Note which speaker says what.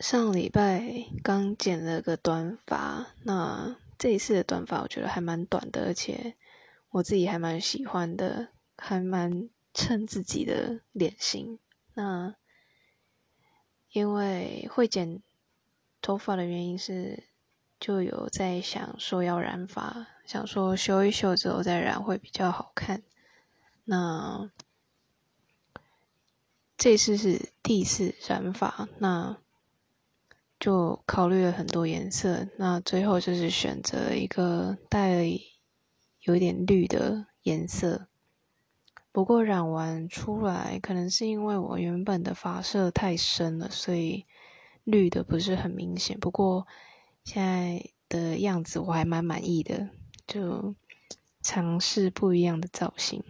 Speaker 1: 上礼拜刚剪了个短发，那这一次的短发我觉得还蛮短的，而且我自己还蛮喜欢的，还蛮衬自己的脸型。那因为会剪头发的原因是，就有在想说要染发，想说修一修之后再染会比较好看。那这次是第一次染发，那。就考虑了很多颜色，那最后就是选择一个带有点绿的颜色。不过染完出来，可能是因为我原本的发色太深了，所以绿的不是很明显。不过现在的样子我还蛮满意的，就尝试不一样的造型。